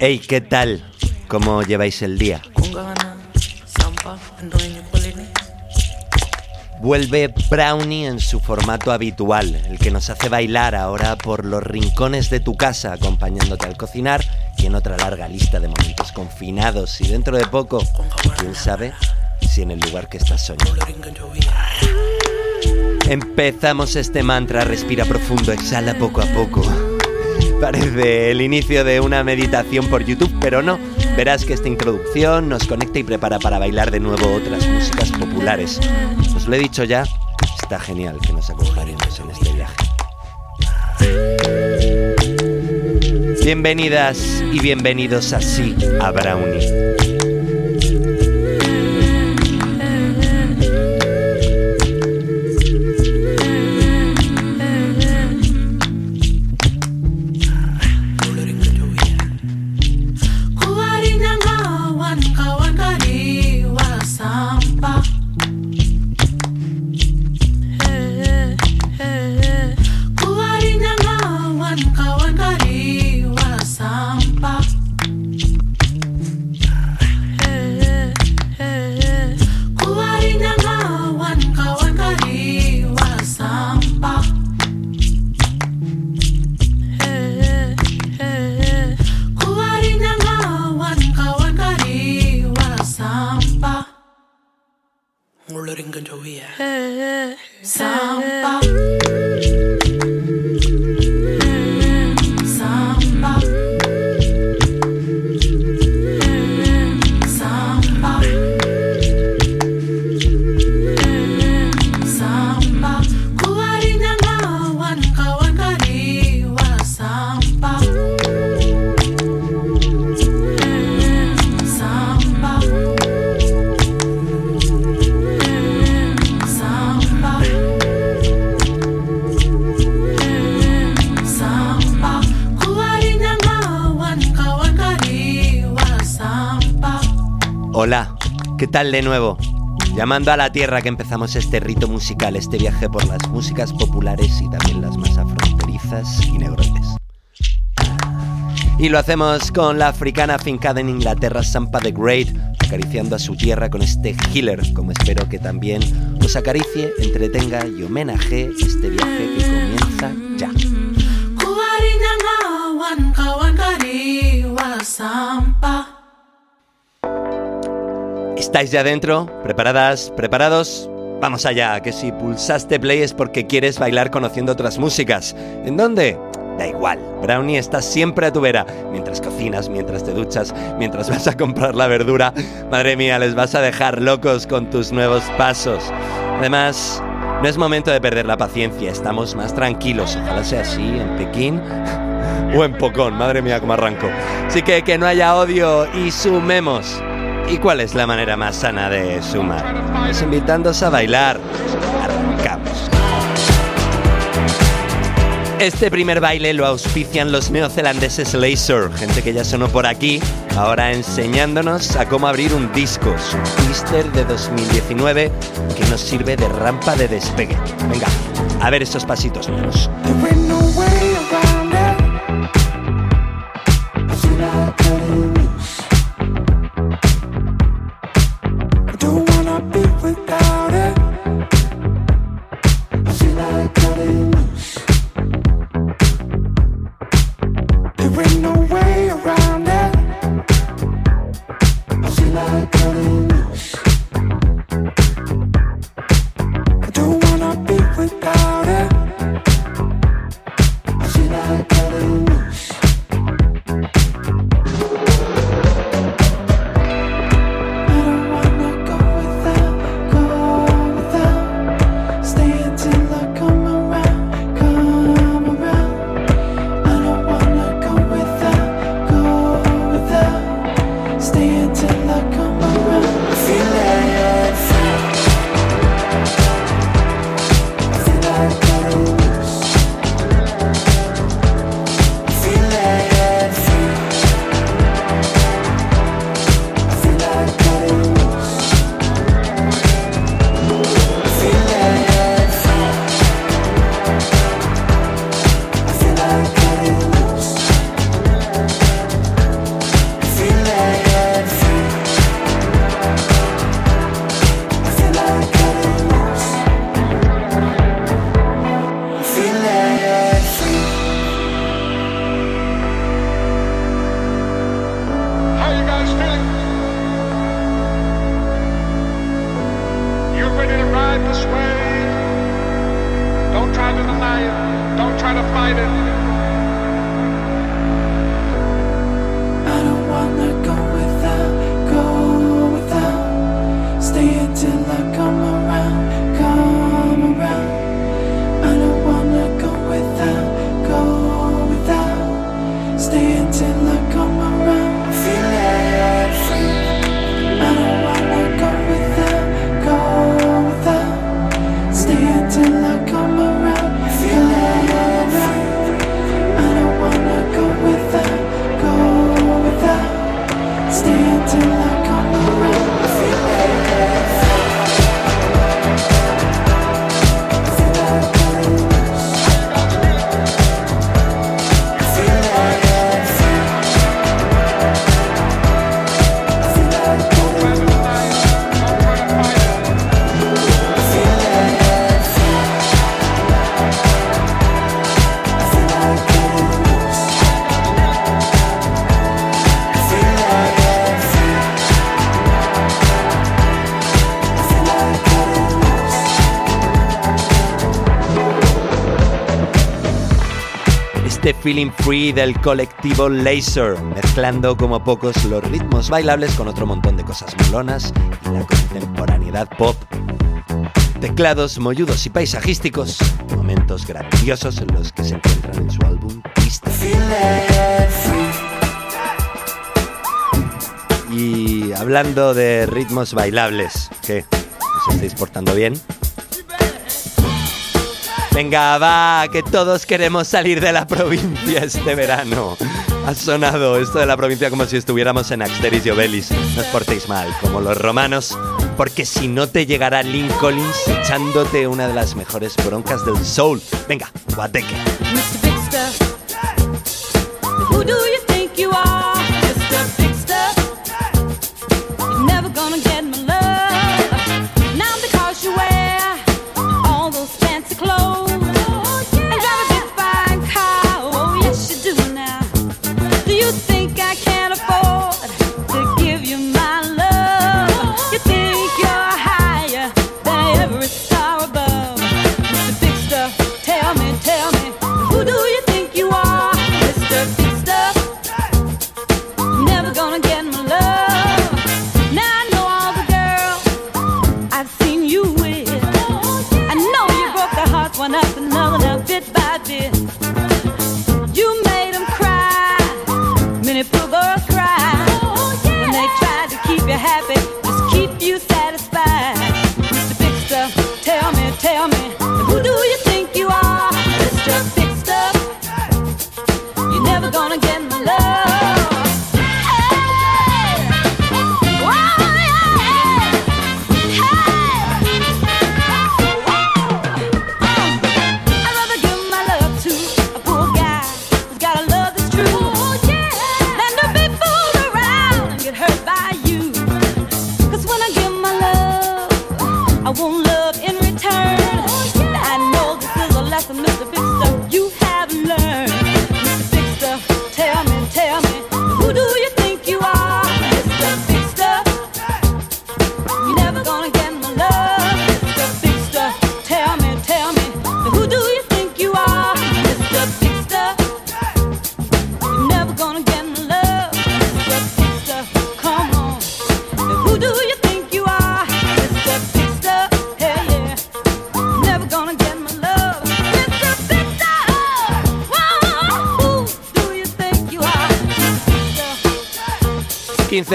Hey, ¿qué tal? ¿Cómo lleváis el día? Vuelve Brownie en su formato habitual, el que nos hace bailar ahora por los rincones de tu casa acompañándote al cocinar y en otra larga lista de momentos confinados y dentro de poco, quién sabe si en el lugar que estás soñando. Empezamos este mantra, respira profundo, exhala poco a poco. Parece el inicio de una meditación por YouTube, pero no. Verás que esta introducción nos conecta y prepara para bailar de nuevo otras músicas populares. Os lo he dicho ya, está genial que nos acompañemos en este viaje. Bienvenidas y bienvenidos así a Brownie. Tal de nuevo? Llamando a la tierra que empezamos este rito musical, este viaje por las músicas populares y también las más afronterizas y negrotes. Y lo hacemos con la africana fincada en Inglaterra, Sampa the Great, acariciando a su tierra con este healer, como espero que también os acaricie, entretenga y homenaje este viaje que comienza ya. ¿Estáis ya dentro? ¿Preparadas? ¿Preparados? Vamos allá, que si pulsaste play es porque quieres bailar conociendo otras músicas. ¿En dónde? Da igual, Brownie está siempre a tu vera. Mientras cocinas, mientras te duchas, mientras vas a comprar la verdura. Madre mía, les vas a dejar locos con tus nuevos pasos. Además, no es momento de perder la paciencia, estamos más tranquilos. Ojalá sea así en Pekín o en Pocón. Madre mía, cómo arranco. Así que que no haya odio y sumemos. ¿Y cuál es la manera más sana de sumar? Es invitándose a bailar. Arrancamos. Este primer baile lo auspician los neozelandeses Laser, gente que ya sonó por aquí, ahora enseñándonos a cómo abrir un disco, su Twister de 2019, que nos sirve de rampa de despegue. Venga, a ver esos pasitos nuevos. Feeling Free del colectivo Laser, mezclando como pocos los ritmos bailables con otro montón de cosas molonas y la contemporaneidad pop. Teclados molludos y paisajísticos, momentos grandiosos en los que se encuentran en su álbum Pista. Y hablando de ritmos bailables, ¿qué? ¿Os estáis portando bien? Venga, va, que todos queremos salir de la provincia este verano. Ha sonado esto de la provincia como si estuviéramos en Axteris y Obelis. No os portéis mal, como los romanos, porque si no te llegará Lincoln echándote una de las mejores broncas del soul. Venga, guateque.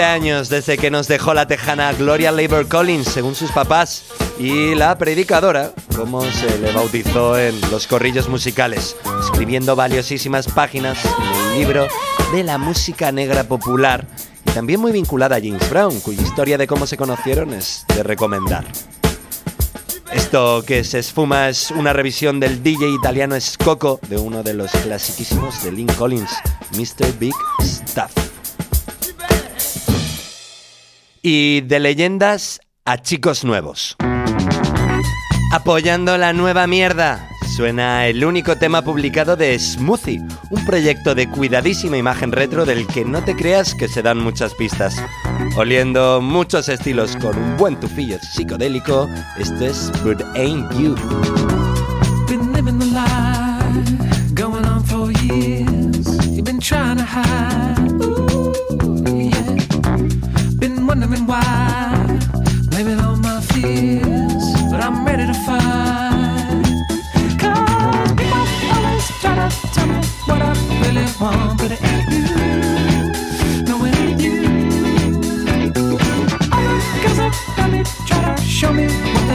Años desde que nos dejó la tejana Gloria Labor Collins, según sus papás, y la predicadora, como se le bautizó en los corrillos musicales, escribiendo valiosísimas páginas en el libro de la música negra popular, y también muy vinculada a James Brown, cuya historia de cómo se conocieron es de recomendar. Esto que se esfuma es una revisión del DJ italiano Scocco de uno de los clasiquísimos de Lynn Collins, Mr. Big Stuff. Y de leyendas a chicos nuevos. Apoyando la nueva mierda, suena el único tema publicado de Smoothie, un proyecto de cuidadísima imagen retro del que no te creas que se dan muchas pistas. Oliendo muchos estilos con un buen tufillo psicodélico, esto es But Ain't You.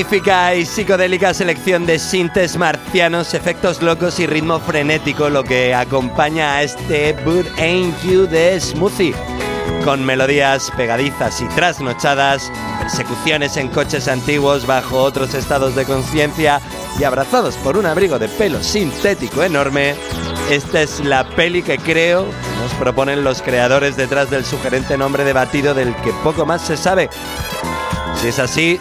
Magnífica y psicodélica selección de sintes marcianos, efectos locos y ritmo frenético lo que acompaña a este But Ain't You de Smoothie. Con melodías pegadizas y trasnochadas, persecuciones en coches antiguos bajo otros estados de conciencia y abrazados por un abrigo de pelo sintético enorme, esta es la peli que creo nos proponen los creadores detrás del sugerente nombre debatido del que poco más se sabe. Si es así,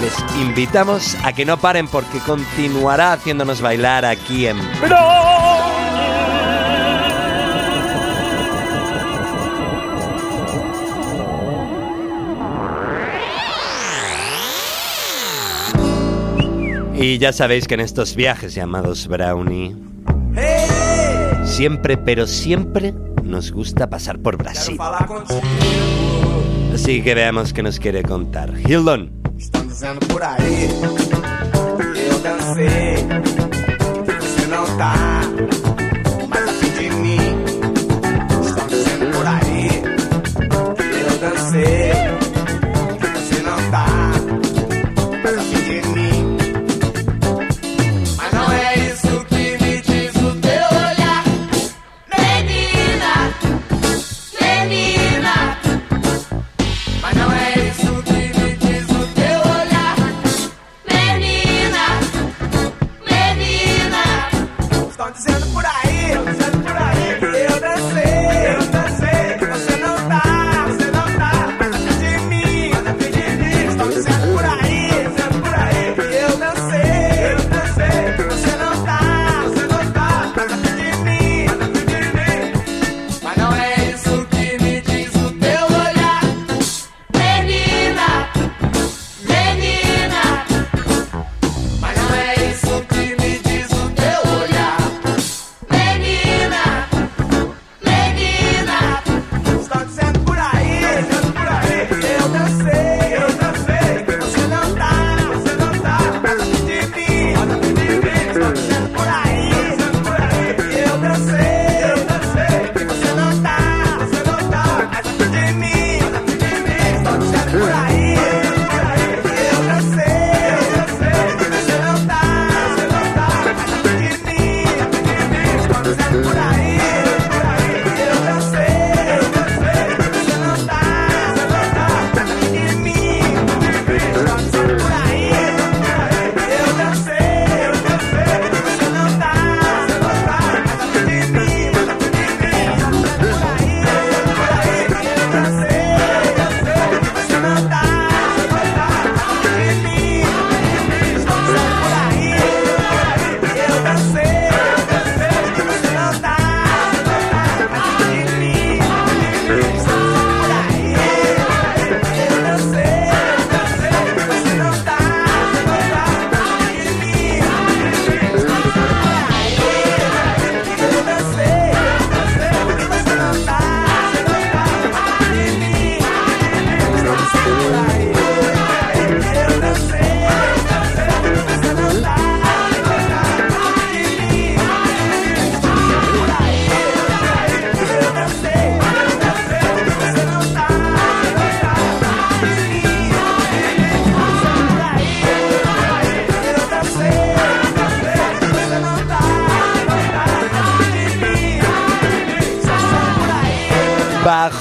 les invitamos a que no paren porque continuará haciéndonos bailar aquí en Y ya sabéis que en estos viajes llamados Brownie, siempre, pero siempre nos gusta pasar por Brasil. Así que veamos qué nos quiere contar. Hildon. Dizendo por aí. Eu dancei você não tá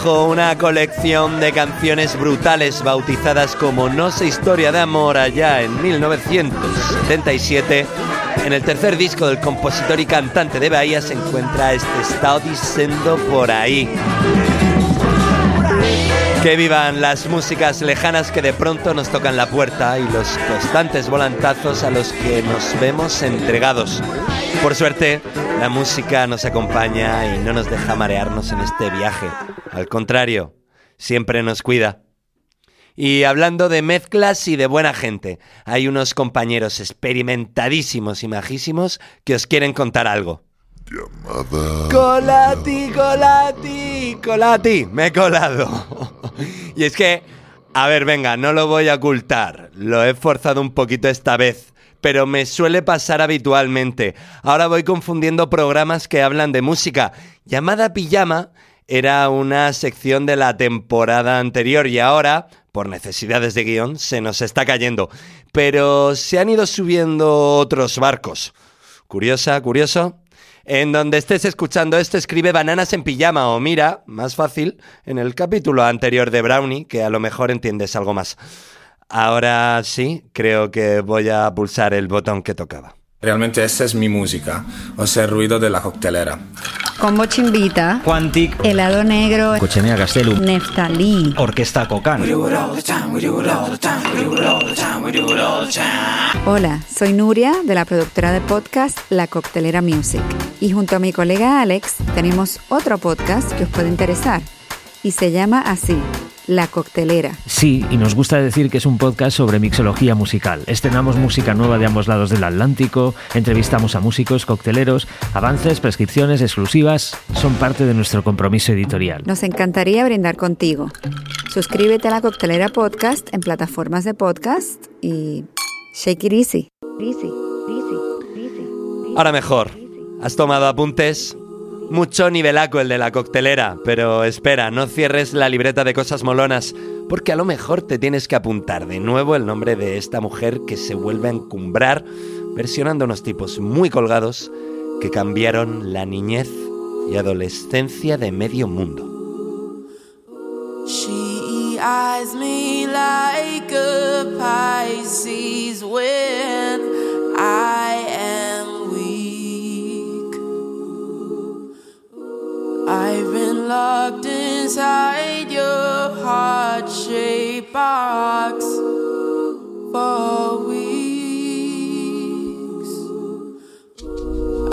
bajo una colección de canciones brutales bautizadas como No sé historia de amor allá en 1977. En el tercer disco del compositor y cantante de Bahía se encuentra este Estado diciendo por ahí. Que vivan las músicas lejanas que de pronto nos tocan la puerta y los constantes volantazos a los que nos vemos entregados. Por suerte, la música nos acompaña y no nos deja marearnos en este viaje. Al contrario, siempre nos cuida. Y hablando de mezclas y de buena gente, hay unos compañeros experimentadísimos y majísimos que os quieren contar algo. Llamada. Colati, colati, colati, me he colado. y es que, a ver, venga, no lo voy a ocultar, lo he forzado un poquito esta vez, pero me suele pasar habitualmente. Ahora voy confundiendo programas que hablan de música. Llamada Pijama era una sección de la temporada anterior y ahora, por necesidades de guion, se nos está cayendo. Pero se han ido subiendo otros barcos. Curiosa, curioso. En donde estés escuchando esto, escribe bananas en pijama o mira, más fácil, en el capítulo anterior de Brownie, que a lo mejor entiendes algo más. Ahora sí, creo que voy a pulsar el botón que tocaba. Realmente esa es mi música, o sea, el ruido de la coctelera. Combo chimbita, Quantic, helado negro, Cochenea Gastelum, neftalí. Orquesta Cocan. Hola, soy Nuria de la productora de podcast La Coctelera Music. Y junto a mi colega Alex tenemos otro podcast que os puede interesar. Y se llama así, La Coctelera. Sí, y nos gusta decir que es un podcast sobre mixología musical. Estrenamos música nueva de ambos lados del Atlántico, entrevistamos a músicos, cocteleros, avances, prescripciones exclusivas, son parte de nuestro compromiso editorial. Nos encantaría brindar contigo. Suscríbete a La Coctelera Podcast en plataformas de podcast y shake it easy. Ahora mejor. ¿Has tomado apuntes? Mucho nivelaco el de la coctelera, pero espera, no cierres la libreta de cosas molonas, porque a lo mejor te tienes que apuntar de nuevo el nombre de esta mujer que se vuelve a encumbrar, versionando unos tipos muy colgados que cambiaron la niñez y adolescencia de medio mundo. I've been locked inside your heart shaped box for weeks.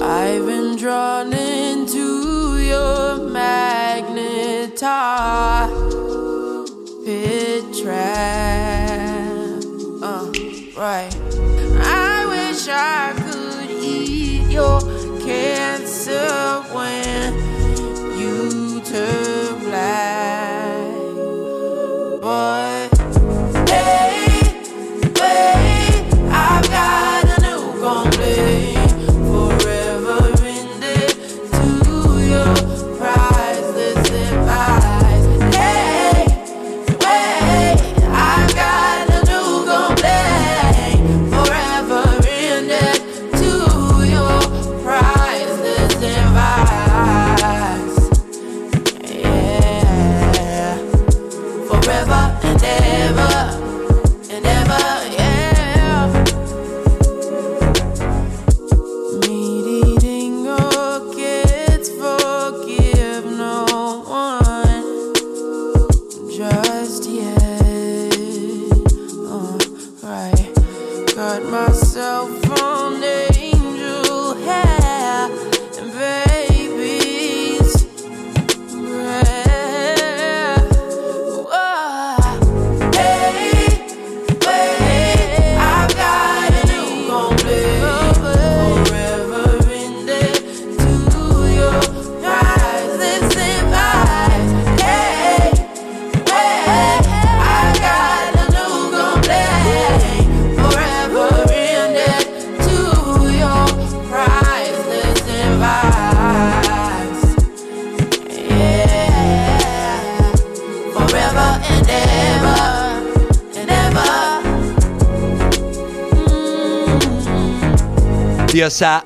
I've been drawn into your magnet pit trap. Uh, right. I wish I could eat your cancer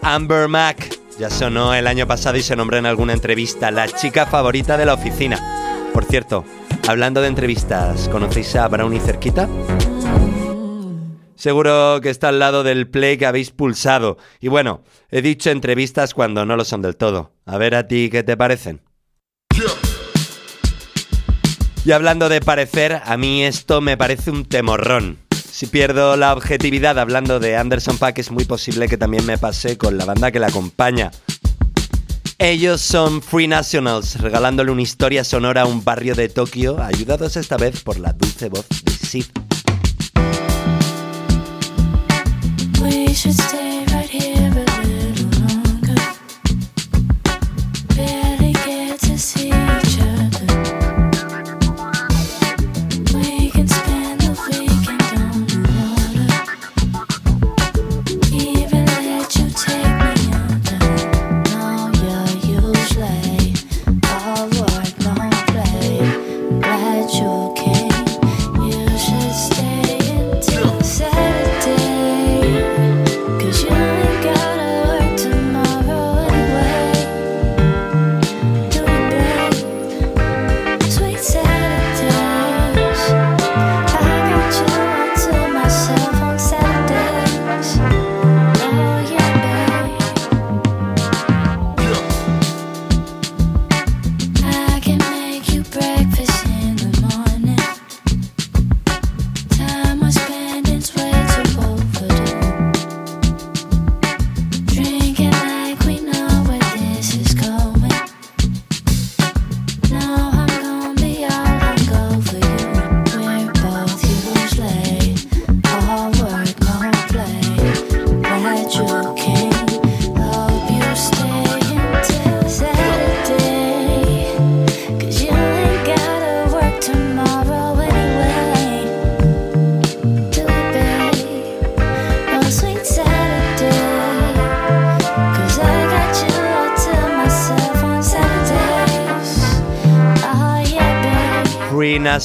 Amber Mac. Ya sonó el año pasado y se nombró en alguna entrevista la chica favorita de la oficina. Por cierto, hablando de entrevistas, ¿conocéis a Brownie cerquita? Seguro que está al lado del play que habéis pulsado. Y bueno, he dicho entrevistas cuando no lo son del todo. A ver a ti qué te parecen. Y hablando de parecer, a mí esto me parece un temorrón. Si pierdo la objetividad hablando de Anderson Paak, es muy posible que también me pase con la banda que la acompaña. Ellos son Free Nationals, regalándole una historia sonora a un barrio de Tokio, ayudados esta vez por la dulce voz de Sid.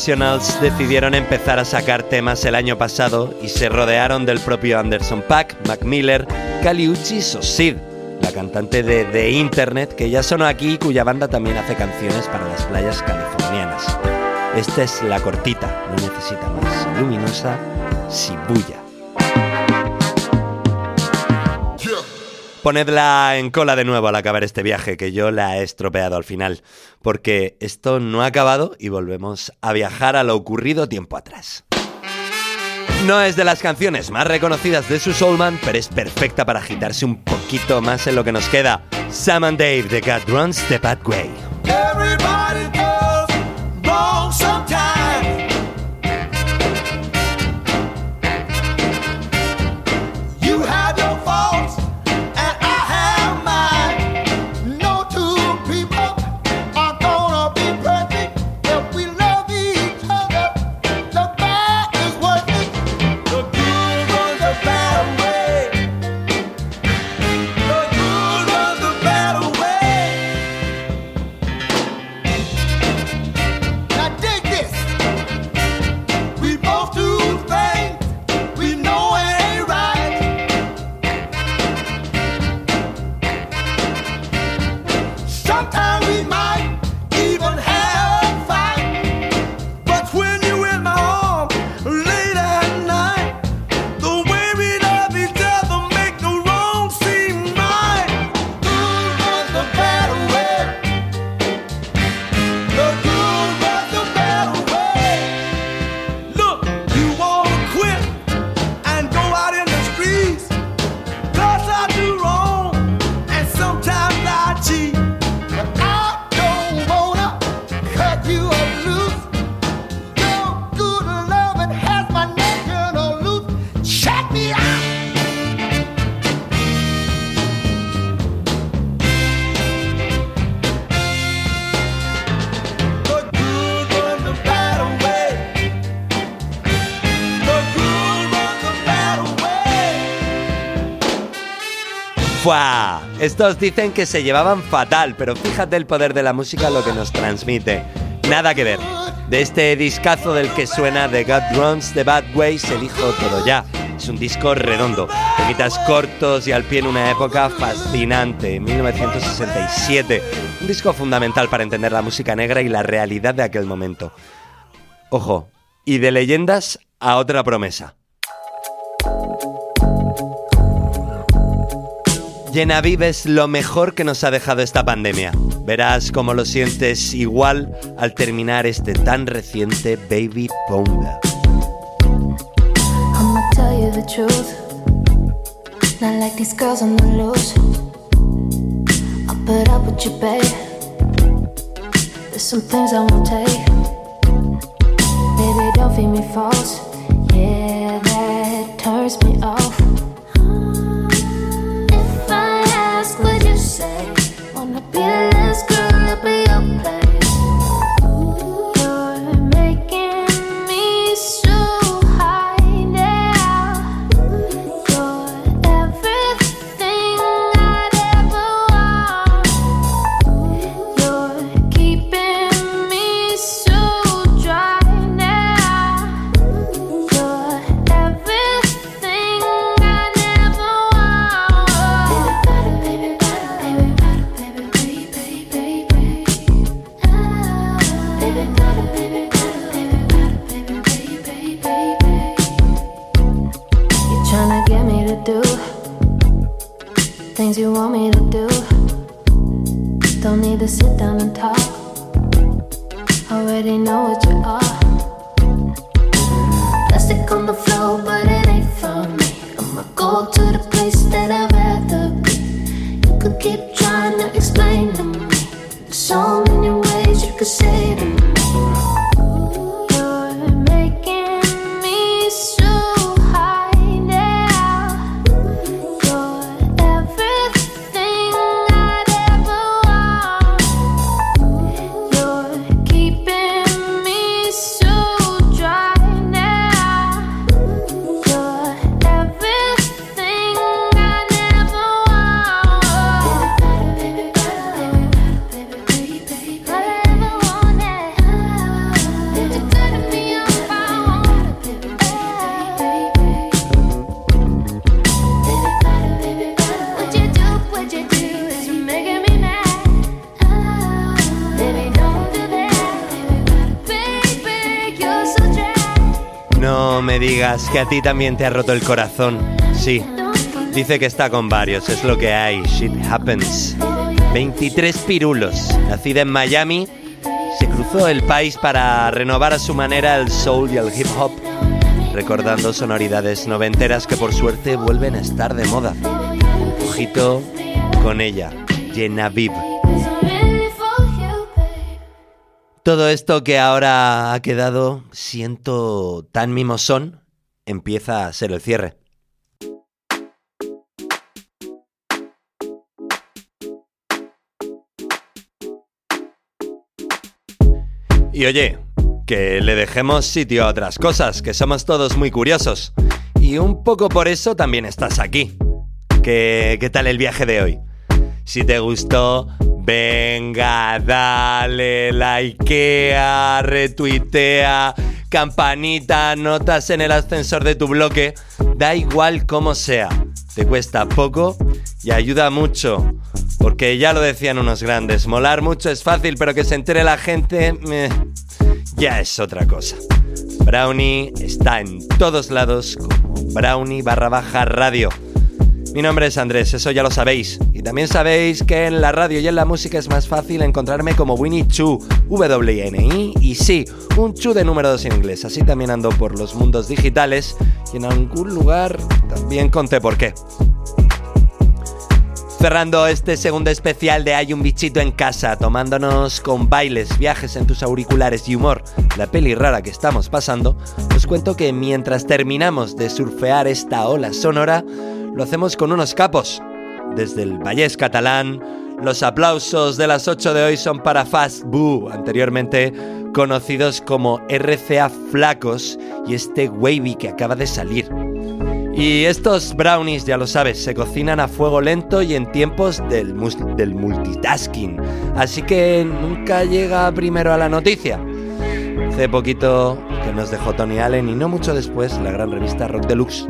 Free Nationals decidieron empezar a sacar temas el año pasado y se rodearon del propio Anderson Paak, Mac Miller, Kali Uchis o Sid, la cantante de The Internet que ya sonó aquí y cuya banda también hace canciones para las playas californianas. Esta es la cortita, no necesita más. Luminosa, Shibuya. Ponedla en cola de nuevo al acabar este viaje, que yo la he estropeado al final, porque esto no ha acabado y volvemos a viajar a lo ocurrido tiempo atrás. No es de las canciones más reconocidas de su Soulman, pero es perfecta para agitarse un poquito más en lo que nos queda. Sam and Dave de God Runs the Bad ¡Fua! Estos dicen que se llevaban fatal, pero fíjate el poder de la música lo que nos transmite. Nada que ver. De este discazo del que suena The God Runs the Bad Way se dijo todo ya. Es un disco redondo, temitas cortos y al pie en una época fascinante, 1967. Un disco fundamental para entender la música negra y la realidad de aquel momento. Ojo, y de leyendas a otra promesa. Genaviv es lo mejor que nos ha dejado esta pandemia. Verás cómo lo sientes igual al terminar este tan reciente Baby take. Baby, don't me false. Yeah, that turns me off. Do things you want me to do. Don't need to sit down and talk. Already know what you are. Plastic on the floor, but it ain't for me. I'ma go to the place that I'd rather be. You could keep trying to explain to me. There's so many ways you could say No me digas que a ti también te ha roto el corazón. Sí, dice que está con varios, es lo que hay. Shit happens. 23 pirulos. Nacida en Miami, se cruzó el país para renovar a su manera el soul y el hip hop, recordando sonoridades noventeras que por suerte vuelven a estar de moda. Ojito con ella, Genaviv. Todo esto que ahora ha quedado, siento tan mimosón, empieza a ser el cierre. Y oye, que le dejemos sitio a otras cosas, que somos todos muy curiosos. Y un poco por eso también estás aquí. ¿Qué, qué tal el viaje de hoy? Si te gustó, venga, dale, likea, retuitea, campanita, notas en el ascensor de tu bloque, da igual cómo sea. Te cuesta poco y ayuda mucho. Porque ya lo decían unos grandes, molar mucho es fácil, pero que se entere la gente ya es otra cosa. Brownie está en todos lados como Brownie barra baja radio. Mi nombre es Andrés, eso ya lo sabéis. Y también sabéis que en la radio y en la música es más fácil encontrarme como Winnie Chu, W-N-I, y sí, un Chu de número 2 en inglés. Así también ando por los mundos digitales y en algún lugar también conté por qué. Cerrando este segundo especial de Hay un bichito en casa, tomándonos con bailes, viajes en tus auriculares y humor la peli rara que estamos pasando, os cuento que mientras terminamos de surfear esta ola sonora, lo hacemos con unos capos. Desde el Vallés catalán, los aplausos de las 8 de hoy son para Fast Boo, anteriormente conocidos como RCA Flacos, y este Wavy que acaba de salir. Y estos brownies, ya lo sabes, se cocinan a fuego lento y en tiempos del, del multitasking. Así que nunca llega primero a la noticia. Hace poquito que nos dejó Tony Allen y no mucho después la gran revista Rock Deluxe.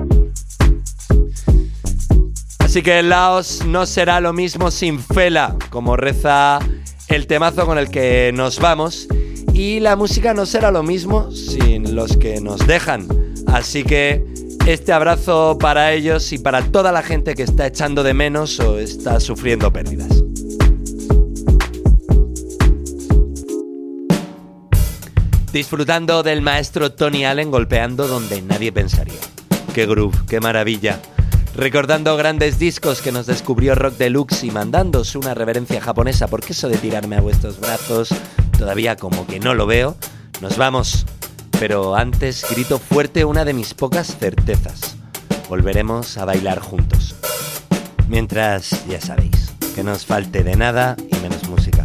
Así que Laos no será lo mismo sin Fela, como reza el temazo con el que nos vamos. Y la música no será lo mismo sin los que nos dejan. Así que este abrazo para ellos y para toda la gente que está echando de menos o está sufriendo pérdidas. Disfrutando del maestro Tony Allen golpeando donde nadie pensaría. Qué groove, qué maravilla. Recordando grandes discos que nos descubrió Rock Deluxe y mandándos una reverencia japonesa, porque eso de tirarme a vuestros brazos todavía como que no lo veo. Nos vamos. Pero antes grito fuerte una de mis pocas certezas. Volveremos a bailar juntos. Mientras, ya sabéis, que no os falte de nada y menos música.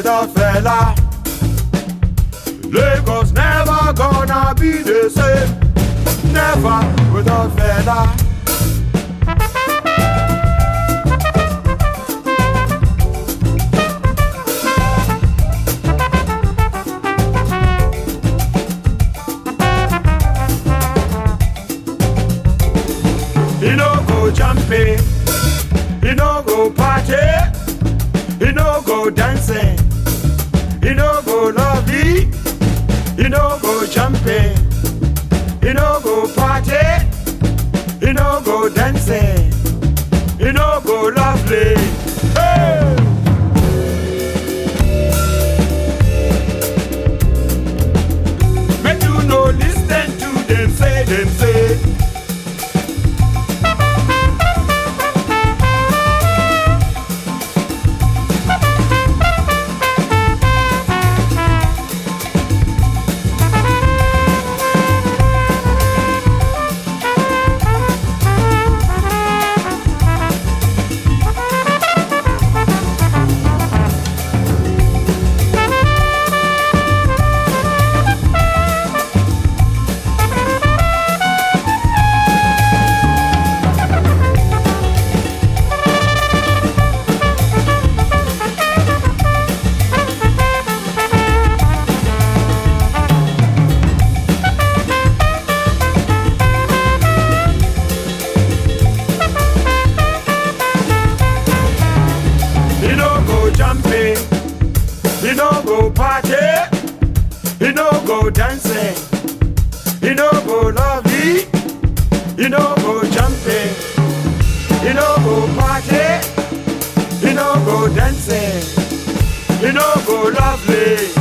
Without fella. Lagos never gonna be the same. Never without fella. Go dancing, he no go lovely.